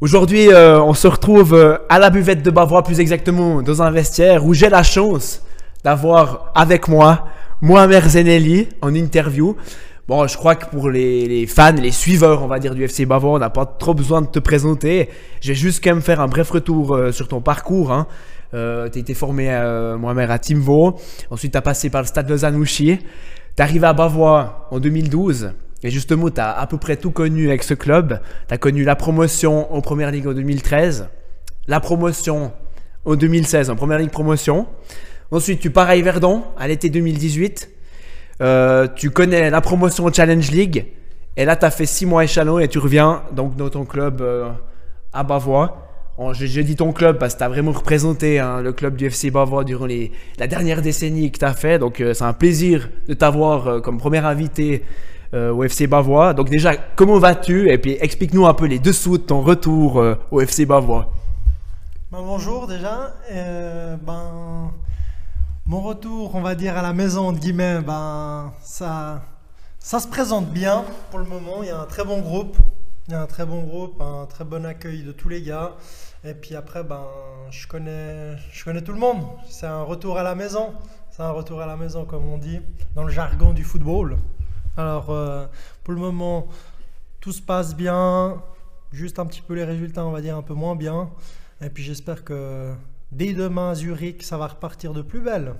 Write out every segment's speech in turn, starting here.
Aujourd'hui, euh, on se retrouve euh, à la buvette de Bavois, plus exactement dans un vestiaire où j'ai la chance d'avoir avec moi Mohamed Zenelli en interview. Bon, je crois que pour les, les fans, les suiveurs, on va dire, du FC Bavois, on n'a pas trop besoin de te présenter. Je vais juste quand même faire un bref retour euh, sur ton parcours. Hein. Euh, tu as été formé, euh, Mohamed, à Timvo. Ensuite, tu as passé par le stade Lausanne-Ouchy. Tu arrivé à Bavois en 2012. Et justement, tu as à peu près tout connu avec ce club. Tu as connu la promotion en Première Ligue en 2013, la promotion en 2016 en Première Ligue promotion. Ensuite, tu pars à Yverdon à l'été 2018. Euh, tu connais la promotion au Challenge League. Et là, tu as fait 6 mois échelon et tu reviens donc dans ton club euh, à Bavois. J'ai dit ton club parce que tu as vraiment représenté hein, le club du FC Bavois durant les, la dernière décennie que tu as fait. Donc, euh, c'est un plaisir de t'avoir comme premier invité euh, au FC Bavois. Donc, déjà, comment vas-tu? Et puis, explique-nous un peu les dessous de ton retour euh, au FC Bavois. Ben, bonjour déjà. Euh, ben, mon retour, on va dire, à la maison de guillemets, ben, ça, ça se présente bien pour le moment. Il y a un très bon groupe. Il y a un très bon groupe, un très bon accueil de tous les gars. Et puis après, ben, je connais, je connais tout le monde. C'est un retour à la maison. C'est un retour à la maison, comme on dit, dans le jargon du football. Alors, euh, pour le moment, tout se passe bien. Juste un petit peu les résultats, on va dire, un peu moins bien. Et puis j'espère que dès demain à Zurich, ça va repartir de plus belle.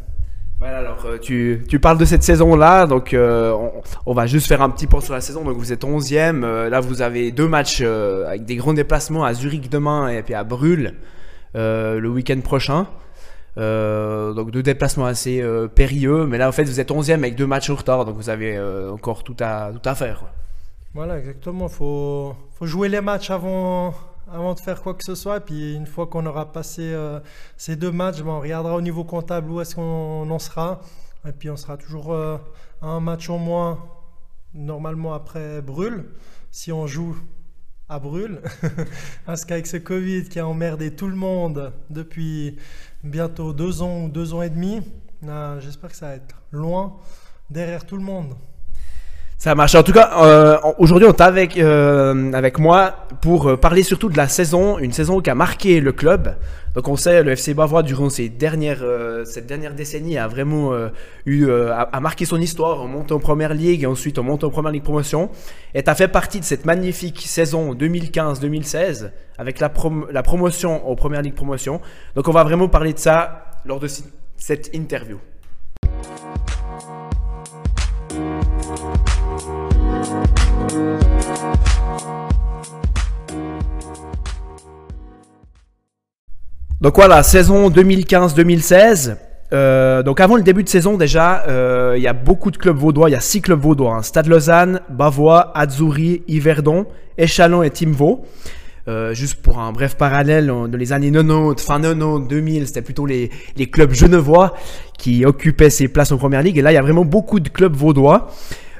Voilà, alors euh, tu, tu parles de cette saison-là, donc euh, on, va juste faire un petit point sur la saison. Donc vous êtes 11e, euh, là vous avez deux matchs avec des grands déplacements à Zurich demain et puis à Brûle le week-end prochain. Euh, donc deux déplacements assez euh, périlleux, mais là en fait vous êtes 11e avec deux matchs en retard, donc vous avez euh, encore tout à, tout à faire. Voilà, exactement. Il faut, faut jouer les matchs avant, avant de faire quoi que ce soit. Et puis une fois qu'on aura passé ces deux matchs, ben, on regardera au niveau comptable où est-ce qu'on en sera. Et puis on sera toujours un match en moins, normalement après Brûle, si on joue à Brûle. Parce qu'avec ce Covid qui a emmerdé tout le monde depuis bientôt deux ans ou deux ans et demi, euh, j'espère que ça va être loin derrière tout le monde. Ça marche. En tout cas, euh, aujourd'hui, on est avec, euh, avec moi pour euh, parler surtout de la saison, une saison qui a marqué le club. Donc, on sait, le FC Bavois, durant ces dernières, euh, cette dernière décennie, a vraiment euh, eu, euh, a, a marqué son histoire en montant en première ligue et ensuite en montant en première ligue promotion. Et tu as fait partie de cette magnifique saison 2015-2016 avec la, prom- la promotion en première ligue promotion. Donc, on va vraiment parler de ça lors de cette interview. Donc voilà, saison 2015-2016. Euh, donc avant le début de saison déjà, euh, il y a beaucoup de clubs vaudois. Il y a six clubs vaudois. hein. Stade Lausanne, Bavois, Azzurri, Yverdon, Échalon et Timvaux. Euh, juste pour un bref parallèle, en- dans les années 90, fin 90, 2000, c'était plutôt les, les clubs genevois qui occupaient ces places en première ligue. Et là, il y a vraiment beaucoup de clubs vaudois.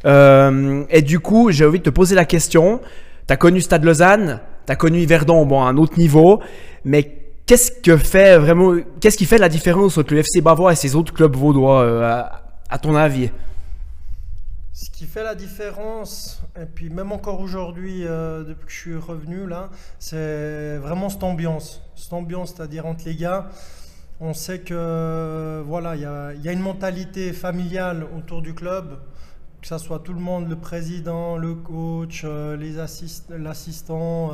Euh, et du coup, j'ai envie de te poser la question. Tu as connu Stade Lausanne, tu as connu Yverdon, bon, à un autre niveau, mais qu'est-ce que fait vraiment, qu'est-ce qui fait la différence entre le FC Bavois et ces autres clubs vaudois, euh, à, ton avis? Ce qui fait la différence, et puis même encore aujourd'hui, euh, depuis que je suis revenu là, c'est vraiment cette ambiance. Cette ambiance, c'est-à-dire entre les gars, on sait que voilà, il y a, une mentalité familiale autour du club, que ça soit tout le monde, le président, le coach, euh, les assist- l'assistant,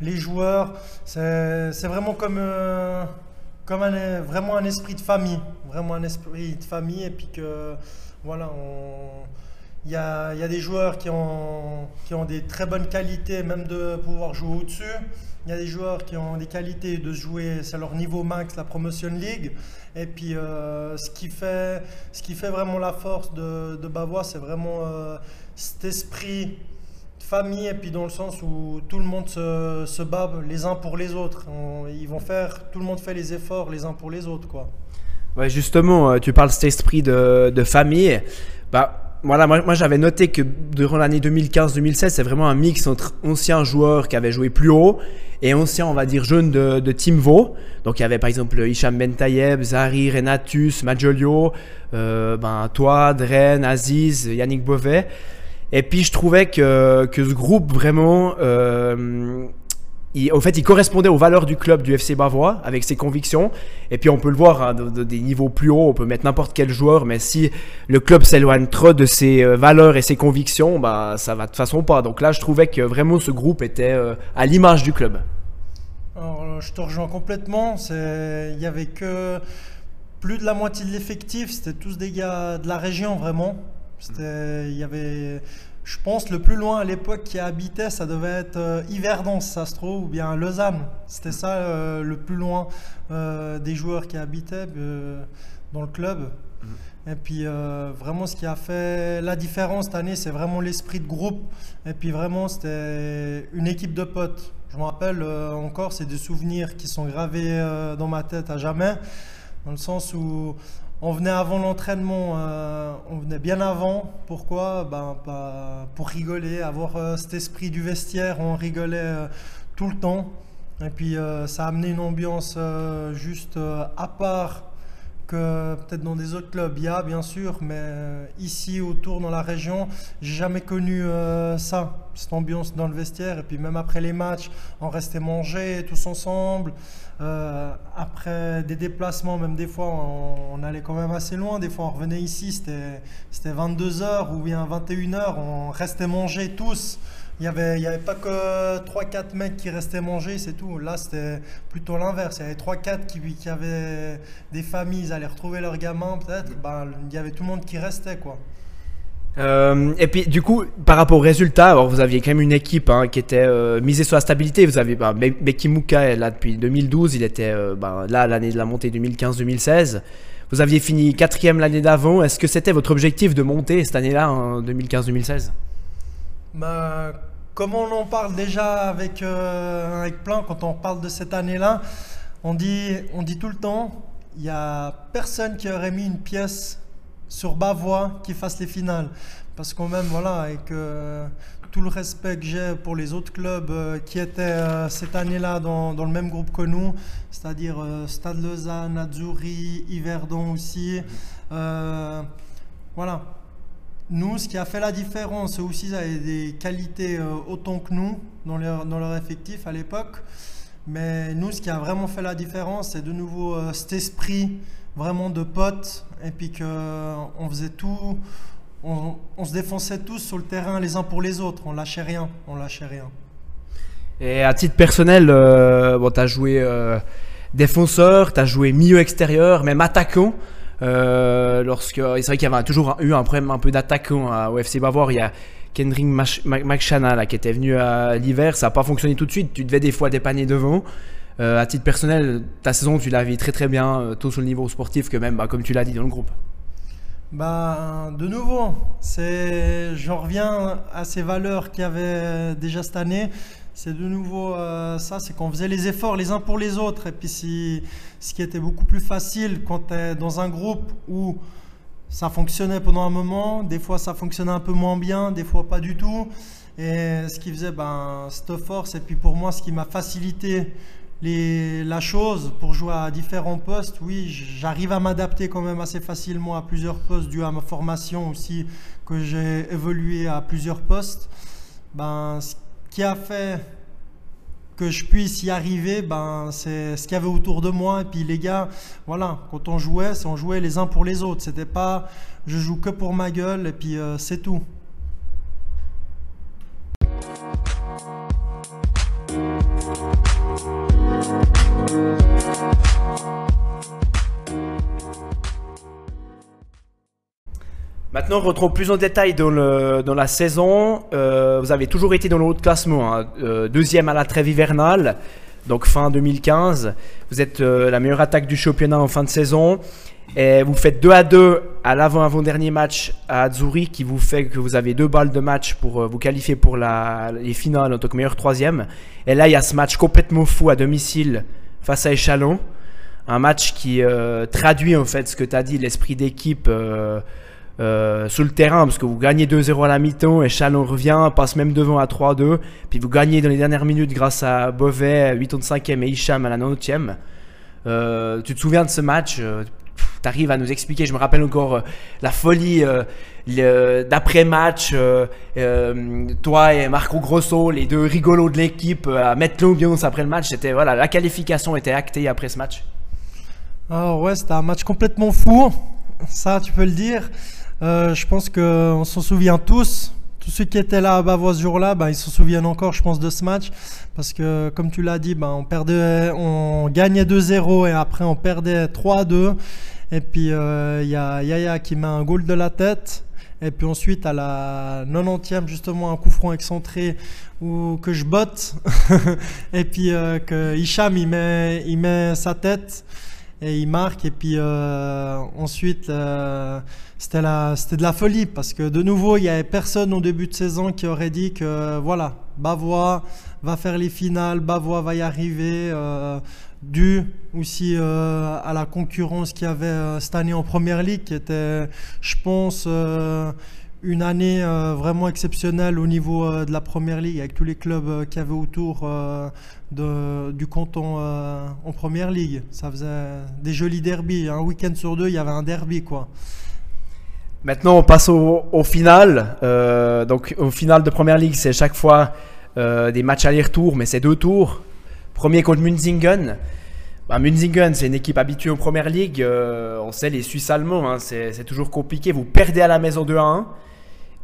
les joueurs. C'est vraiment comme, euh, comme un, vraiment un esprit de famille, vraiment un esprit de famille, et puis que voilà, il y a, y a des joueurs qui ont, qui ont des très bonnes qualités, même de pouvoir jouer au-dessus. Il y a des joueurs qui ont des qualités de jouer, c'est leur niveau max, la Promotion League. Et puis, euh, ce, qui fait, ce qui fait vraiment la force de, Bavois, c'est vraiment euh, cet esprit famille, et puis dans le sens où tout le monde se, se les uns pour les autres. Ils vont faire, tout le monde fait les efforts les uns pour les autres, quoi. Ouais, justement, euh, tu parles de cet esprit de, de famille. Bah, voilà, moi, j'avais noté que durant l'année 2015-2016, c'est vraiment un mix entre anciens joueurs qui avaient joué plus haut et anciens, on va dire, jeunes de, de Team Vaux. Donc il y avait par exemple Hicham Bentayeb, Zari, Renatus, Majolio, euh, ben, toi, Dren, Aziz, Yannick Beauvais. Et puis je trouvais que, que ce groupe vraiment, euh, il, au fait, il correspondait aux valeurs du club du FC Bavois avec ses convictions. Et puis on peut le voir hein, de, des niveaux plus hauts, on peut mettre n'importe quel joueur, mais si le club s'éloigne trop de ses euh, valeurs et ses convictions, bah ça va de toute façon pas. Donc là, je trouvais que vraiment ce groupe était euh, à l'image du club. Alors, je te rejoins complètement. Il y avait que plus de la moitié de l'effectif, c'était tous des gars de la région vraiment. Il y avait je pense le plus loin à l'époque qui habitait, ça devait être euh, Yverdon, ça se trouve, ou bien Lausanne. C'était ça euh, le plus loin euh, des joueurs qui habitaient dans le club. Mhm. Et puis vraiment ce qui a fait la différence cette année, c'est vraiment l'esprit de groupe. Et puis vraiment c'était une équipe de potes. Je me rappelle encore, c'est des souvenirs qui sont gravés dans ma tête à jamais. Dans le sens où on venait avant l'entraînement, euh, on venait bien avant. Pourquoi? Ben, Pour rigoler, avoir euh, cet esprit du vestiaire, on rigolait euh, tout le temps. Et puis ça a amené une ambiance juste à part que peut-être dans des autres clubs, il y a bien sûr, mais ici autour dans la région, j'ai jamais connu ça, cette ambiance dans le vestiaire. Et puis même après les matchs, on restait manger tous ensemble. Euh, après des déplacements, même des fois, on, allait quand même assez loin. Des fois, on revenait ici, c'était 22h ou bien 21h, on restait manger tous. Il n'y avait, il y avait pas que 3-4 mecs qui restaient manger, c'est tout. Là, c'était plutôt l'inverse. Il y avait 3-4 qui, qui avaient des familles, ils allaient retrouver leurs gamins peut-être. Ben, il y avait tout le monde qui restait, quoi. Euh, et puis du coup, par rapport aux résultats, alors vous aviez quand même une équipe hein, qui était euh, misée sur la stabilité. Vous avez bah, Becky Mouka là depuis 2012, il était euh, bah, là l'année de la montée 2015-2016. Vous aviez fini quatrième l'année d'avant. Est-ce que c'était votre objectif de monter cette année-là en 2015-2016 bah, Comme on en parle déjà avec, avec plein quand on parle de cette année-là, on dit, on dit tout le temps, il n'y a personne qui aurait mis une pièce sur Bavois qui fasse les finales. Parce qu'on même, voilà, avec euh, tout le respect que j'ai pour les autres clubs euh, qui étaient euh, cette année-là dans, le même groupe que nous, c'est-à-dire Stade Lausanne, Azzurri, Yverdon aussi. voilà. Nous, ce qui a fait la différence, aussi, ils avaient des qualités autant que nous dans leur, dans leur effectif à l'époque. Mais nous, ce qui a vraiment fait la différence, c'est de nouveau cet esprit vraiment de potes et puis qu'on faisait tout, on, se défonçait tous sur le terrain les uns pour les autres, on lâchait rien, on lâchait rien. Et à titre personnel, euh, bon, tu as joué euh, défenseur, tu as joué milieu extérieur, même attaquant. Euh, lorsque, c'est vrai qu'il y avait toujours eu un problème un peu d'attaquant à UFC Bavoir. Il y a Kendrick McShanna qui était venu à l'hiver, ça n'a pas fonctionné tout de suite. Tu devais des fois dépanner devant. Euh, à titre personnel, ta saison, tu la vis très très bien, euh, tant sur le niveau sportif que même, bah, comme tu l'as dit, dans le groupe. Bah, de nouveau, j'en reviens à ces valeurs qu'il y avait déjà cette année. C'est de nouveau euh, ça, c'est qu'on faisait les efforts les uns pour les autres. Et puis, si, ce qui était beaucoup plus facile quand tu es dans un groupe où ça fonctionnait pendant un moment, des fois ça fonctionnait un peu moins bien, des fois pas du tout. Et ce qui faisait ben, cette force, et puis pour moi, ce qui m'a facilité la chose pour jouer à différents postes, oui, j'arrive à m'adapter quand même assez facilement à plusieurs postes dû à ma formation aussi, que j'ai évolué à plusieurs postes. Ben, ce qui a fait que je puisse y arriver, ben, c'est ce qu'il y avait autour de moi. Et puis les gars, voilà, quand on jouait, on jouait les uns pour les autres. C'était pas je joue que pour ma gueule et puis euh, c'est tout. Maintenant, on plus en détail dans, le, dans la saison. Euh, vous avez toujours été dans le haut de classement, hein. euh, deuxième à la trêve hivernale, donc fin 2015. Vous êtes euh, la meilleure attaque du championnat en fin de saison. Et vous faites 2 à 2 à l'avant-avant-dernier match à Azzurri qui vous fait que vous avez deux balles de match pour vous qualifier pour la, les finales en tant que meilleur troisième. Et là, il y a ce match complètement fou à domicile face à Échalon. Un match qui traduit en fait ce que tu as dit, l'esprit d'équipe. Euh, sur le terrain parce que vous gagnez 2-0 à la mi-temps et Chalon revient, passe même devant à 3-2. Puis vous gagnez dans les dernières minutes grâce à Beauvais, 85e et Hicham à la 90e. Euh, tu te souviens de ce match euh, tu arrives à nous expliquer. Je me rappelle encore euh, la folie d'après-match, toi et Marco Grosso, les deux rigolos de l'équipe, à mettre l'ambiance après le match. C'était voilà, la qualification était actée après ce match. Alors ouais, c'était un match complètement fou, ça tu peux le dire. je pense qu'on s'en souvient tous tous ceux qui étaient là à Bavois ce jour-là, ben, ils se souviennent encore, je pense, de ce match. Parce que, comme tu l'as dit, ben, on, perdait, on gagnait 2-0 et après on perdait 3-2. Et puis, il euh, y a Yaya qui met un goal de la tête. Et puis ensuite, à la 90e, justement, un coup franc excentré où, que je botte. et puis euh, Hicham, il met, sa tête et il marque. Et puis euh, ensuite, c'était de la folie parce que de nouveau, il n'y avait personne au début de saison qui aurait dit que voilà, Bavois va faire les finales, Bavois va y arriver, euh, dû aussi euh, à la concurrence qu'il y avait euh, cette année en Première Ligue, qui était, je pense, une année vraiment exceptionnelle au niveau de la Première Ligue, avec tous les clubs qu'il y avait autour du canton en Première Ligue. Ça faisait des jolis derbies. Un week-end sur deux, il y avait un derby, quoi. Maintenant, on passe au, final. Euh, donc, au final de Première Ligue, c'est chaque fois euh, des matchs aller-retour, mais c'est deux tours. Premier contre Munzingen. Bah, Munzingen, c'est une équipe habituée en Première Ligue. Euh, on sait, les Suisses allemands, hein, c'est toujours compliqué. Vous perdez à la maison 2 à 1.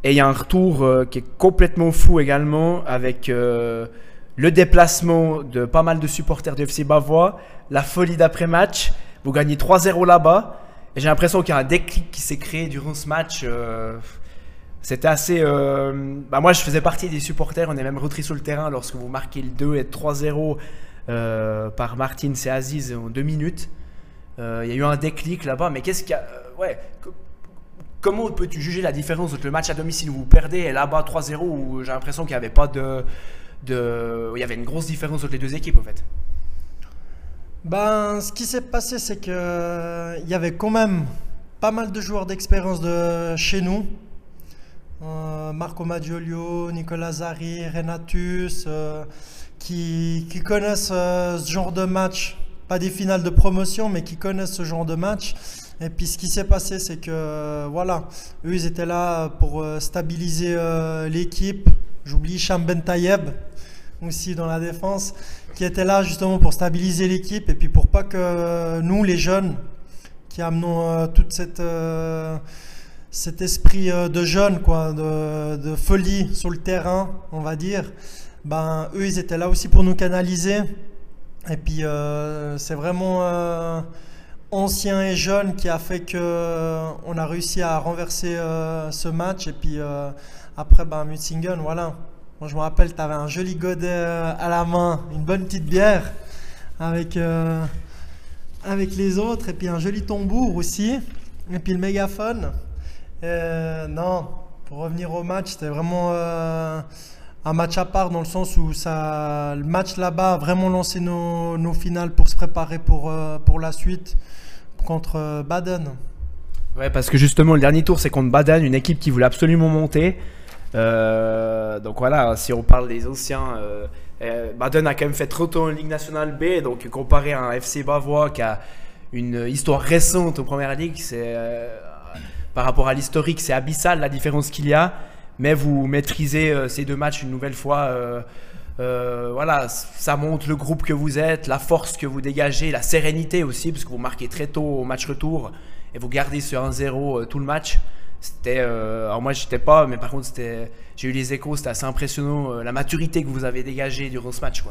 Et il y a un retour qui est complètement fou également, avec le déplacement de pas mal de supporters du FC Bavois, la folie d'après-match. Vous gagnez 3-0 là-bas. Et j'ai l'impression qu'il y a un déclic qui s'est créé durant ce match. Euh, c'était assez. Euh, bah moi, je faisais partie des supporters. On est même rentré sur le terrain lorsque vous marquez le 2 et 3-0 euh, par Martin et Aziz en deux minutes. Il y a eu un déclic là-bas. Mais qu'est-ce qu'il y a. ouais. Comment peux-tu juger la différence entre le match à domicile où vous perdez et là-bas 3-0 où j'ai l'impression qu'il n'y avait pas de. Il y avait une grosse différence entre les deux équipes en fait? Ben, ce qui s'est passé, c'est qu'il y avait quand même pas mal de joueurs d'expérience de chez nous. Euh, Marco Maggiolio, Nicolas Zari, Renatus, euh, qui, connaissent euh, ce genre de match. Pas des finales de promotion, mais qui connaissent ce genre de match. Et puis ce qui s'est passé, c'est que voilà, eux ils étaient là pour stabiliser l'équipe. J'oublie Cham Tayeb aussi dans la défense qui était là justement pour stabiliser l'équipe et puis pour pas que nous, les jeunes, qui amenons euh, toute cette euh, cet esprit euh, de jeunes, quoi, de, folie sur le terrain, on va dire, ben eux, ils étaient là aussi pour nous canaliser. Et puis c'est vraiment ancien et jeune qui a fait que on a réussi à renverser ce match. Et puis après, ben Mutzingen, voilà, moi, je me rappelle, tu avais un joli godet euh, à la main, une bonne petite bière avec, euh, avec les autres, et puis un joli tambour aussi, et puis le mégaphone. Euh, non, pour revenir au match, c'était vraiment un match à part dans le sens où ça, le match là-bas a vraiment lancé nos, nos, finales pour se préparer pour, pour la suite contre Baden. Ouais, parce que justement, le dernier tour, c'est contre Baden, une équipe qui voulait absolument monter. Euh, donc voilà, si on parle des anciens, euh, euh, Baden a quand même fait trop tôt en Ligue nationale B, donc comparé à un FC Bavois qui a une histoire récente en Première Ligue, par rapport à l'historique, c'est abyssal la différence qu'il y a. Mais vous maîtrisez ces deux matchs une nouvelle fois. voilà, ça montre le groupe que vous êtes, la force que vous dégagez, la sérénité aussi, parce que vous marquez très tôt au match retour et vous gardez sur 1-0 tout le match. C'était, euh, alors moi j'étais pas, mais par contre j'ai eu les échos, c'était assez impressionnant euh, la maturité que vous avez dégagée durant ce match.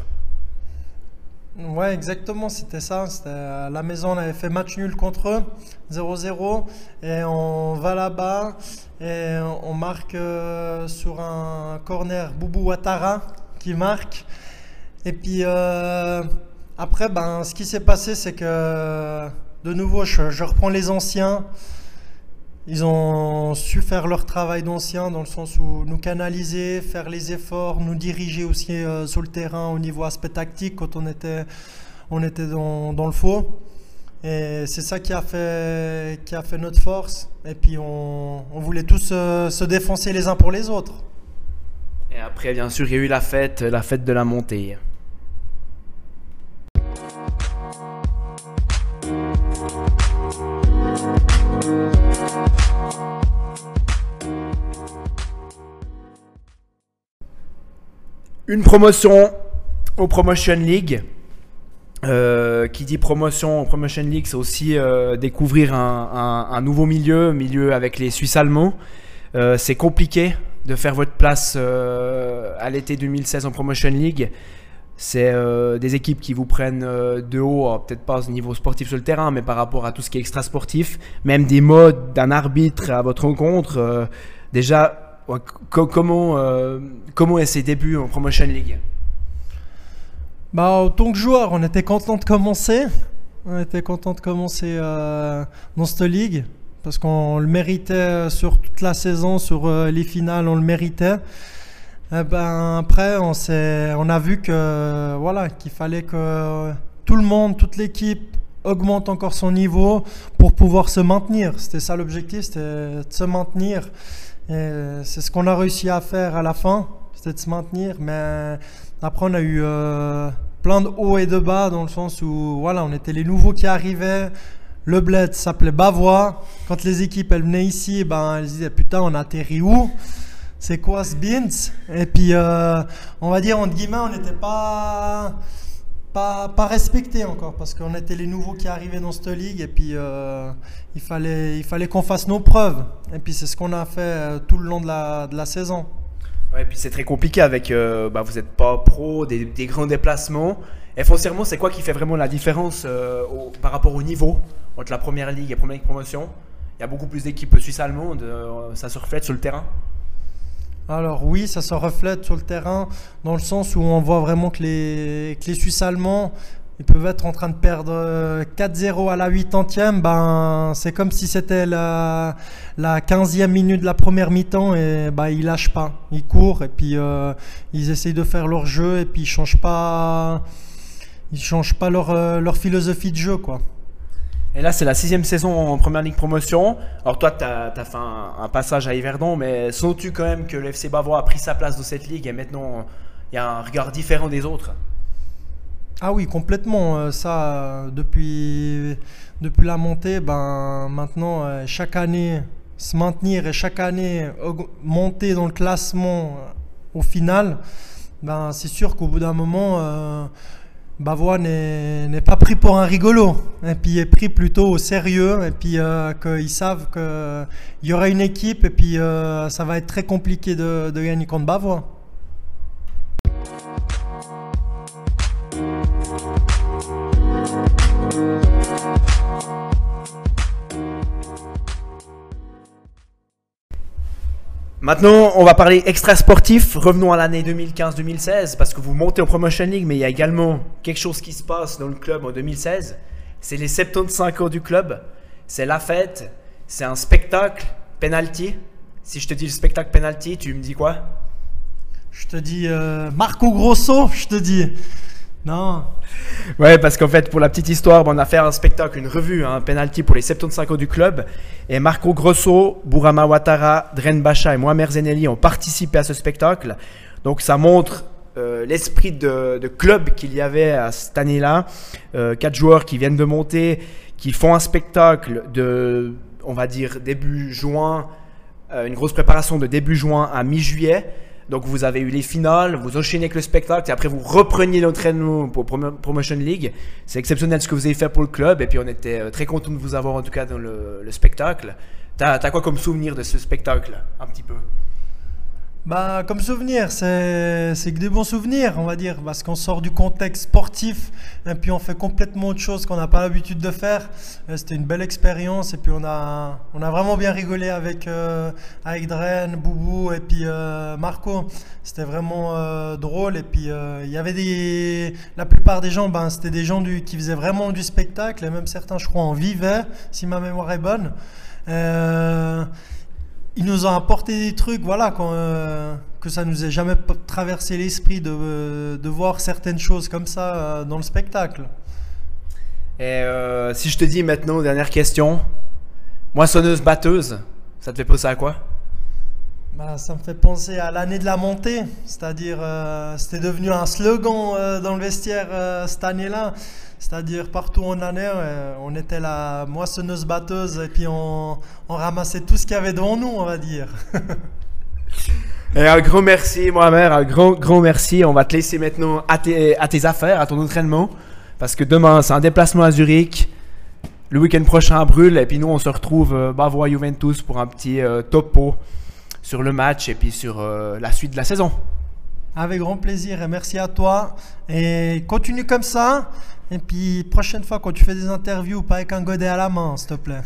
Ouais, exactement, c'était ça. À la maison, on avait fait match nul contre eux, 0-0, et on va là-bas et on marque euh, sur un corner Boubou Ouattara qui marque. Et puis après, ben, ce qui s'est passé, c'est que de nouveau, je reprends les anciens. Ils ont su faire leur travail d'ancien dans le sens où nous canaliser, faire les efforts, nous diriger aussi euh, sur le terrain au niveau aspect tactique quand on était, on était dans, le faux. Et c'est ça qui a, fait, qui a fait notre force. Et puis on, on voulait tous euh, se défoncer les uns pour les autres. Et après, bien sûr, il y a eu la fête, la fête de la montée. Une promotion au Promotion League. Euh, qui dit promotion au Promotion League, c'est aussi euh, découvrir un, nouveau milieu, milieu avec les Suisses allemands. Euh, c'est compliqué de faire votre place à l'été 2016 en Promotion League. C'est des équipes qui vous prennent de haut, alors peut-être pas au niveau sportif sur le terrain, mais par rapport à tout ce qui est extra sportif, même des modes d'un arbitre à votre rencontre. déjà, comment, euh, comment est ces débuts en Promotion League? Bah, en tant que joueur, on était content de commencer. On était content de commencer euh, dans cette ligue parce qu'on le méritait sur toute la saison, sur euh, les finales, on le méritait. Eh ben, après, on, on a vu que voilà qu'il fallait que tout le monde, toute l'équipe augmente encore son niveau pour pouvoir se maintenir. C'était ça l'objectif, c'était de se maintenir. Et c'est ce qu'on a réussi à faire à la fin, c'était de se maintenir. Mais après, on a eu euh, plein de hauts et de bas dans le sens où voilà, on était les nouveaux qui arrivaient. Le bled s'appelait Bavois. Quand les équipes elles venaient ici, ben elles disaient putain, on atterrit où? C'est quoi ce beans Et puis, euh, on va dire entre guillemets, on n'était pas pas, respecté encore parce qu'on était les nouveaux qui arrivaient dans cette ligue et puis euh, il fallait, il fallait qu'on fasse nos preuves. Et puis c'est ce qu'on a fait euh, tout le long de la, de la saison. Ouais, et puis c'est très compliqué avec. euh, bah, vous n'êtes pas pro, des, grands déplacements. Et foncièrement, c'est quoi qui fait vraiment la différence par rapport au niveau entre la première ligue et la première ligue promotion? Il y a beaucoup plus d'équipes suisses-allemandes, euh, ça se reflète sur le terrain? Alors oui, ça se reflète sur le terrain dans le sens où on voit vraiment que les, que les Suisses allemands ils peuvent être en train de perdre euh, 4-0 à la 80e. Ben, c'est comme si c'était la, la 15e minute de la première mi-temps et ben, ils lâchent pas. Ils courent et puis euh, ils essayent de faire leur jeu et puis ils changent pas, ils changent pas leur, euh, leur philosophie de jeu. quoi. Et là, c'est la sixième saison en première ligue promotion. Alors, toi, tu as, fait un, passage à Yverdon, mais sens-tu quand même que le FC Bavois a pris sa place dans cette ligue et maintenant il y a un regard différent des autres? Ah oui, complètement. Euh, Ça, depuis, la montée, ben, maintenant, euh, chaque année, se maintenir et chaque année monter dans le classement euh, au final, ben, c'est sûr qu'au bout d'un moment, Bavois n'est pas pris pour un rigolo. Et puis est pris plutôt au sérieux. Et puis euh, qu'ils savent qu'il y aura une équipe et puis euh, ça va être très compliqué de gagner contre Bavois. Maintenant, on va parler extra sportif. Revenons à l'année 2015-2016 parce que vous montez en Promotion League, mais il y a également quelque chose qui se passe dans le club en 2016. C'est les 75 ans du club. C'est la fête. C'est un spectacle penalty. Si je te dis le spectacle penalty, tu me dis quoi? Je te dis euh, Marco Grosso, je te dis. Non. Ouais, parce qu'en fait, pour la petite histoire, on a fait un spectacle, une revue, un penalty pour les 75 ans du club. Et Marco Grosso, Bourama Ouattara, Dren Bacha et Mohamed Zenelli ont participé à ce spectacle. Donc ça montre euh, l'esprit de, de club qu'il y avait à cette année-là. Euh, quatre joueurs qui viennent de monter, qui font un spectacle de, on va dire, début juin, euh, une grosse préparation de début juin à mi-juillet. Donc vous avez eu les finales, vous enchaînez avec le spectacle et après vous repreniez l'entraînement pour Promo- Promotion League. C'est exceptionnel ce que vous avez fait pour le club et puis on était euh, très content de vous avoir en tout cas dans le, le spectacle. T'as as quoi comme souvenir de ce spectacle Un petit peu? Bah, comme souvenir, c'est que des bons souvenirs, on va dire, parce qu'on sort du contexte sportif et puis on fait complètement autre chose qu'on n'a pas l'habitude de faire. Euh, C'était une belle expérience et puis on a, on a vraiment bien rigolé avec, euh, Dren, Boubou et puis euh, Marco. C'était vraiment euh, drôle et puis il y avait des. La plupart des gens, ben, c'était des gens qui faisaient vraiment du spectacle et même certains, je crois, en vivaient, si ma mémoire est bonne. Ils nous ont apporté des trucs, voilà, euh, que ça nous ait jamais traversé l'esprit de, euh, de voir certaines choses comme ça euh, dans le spectacle. Et euh, si je te dis maintenant, dernière question, moissonneuse batteuse, ça te fait penser à quoi? Bah, ça me fait penser à l'année de la montée, c'est-à-dire euh, c'était devenu un slogan dans le vestiaire cette année-là. C'est-à-dire partout on allait, euh, on était la moissonneuse batteuse et puis on, ramassait tout ce qu'il y avait devant nous, on va dire. Et un gros merci, Mohamed, un grand, grand merci. On va te laisser maintenant à tes, à tes affaires, à ton entraînement. Parce que demain, c'est un déplacement à Zurich. Le week-end prochain à Brûle. Et puis nous, on se retrouve euh, Bavois Juventus pour un petit euh, topo sur le match et puis sur euh, la suite de la saison. Avec grand plaisir et merci à toi. Et continue comme ça. Et puis, prochaine fois, quand tu fais des interviews, pas avec un godet à la main, s'il te plaît.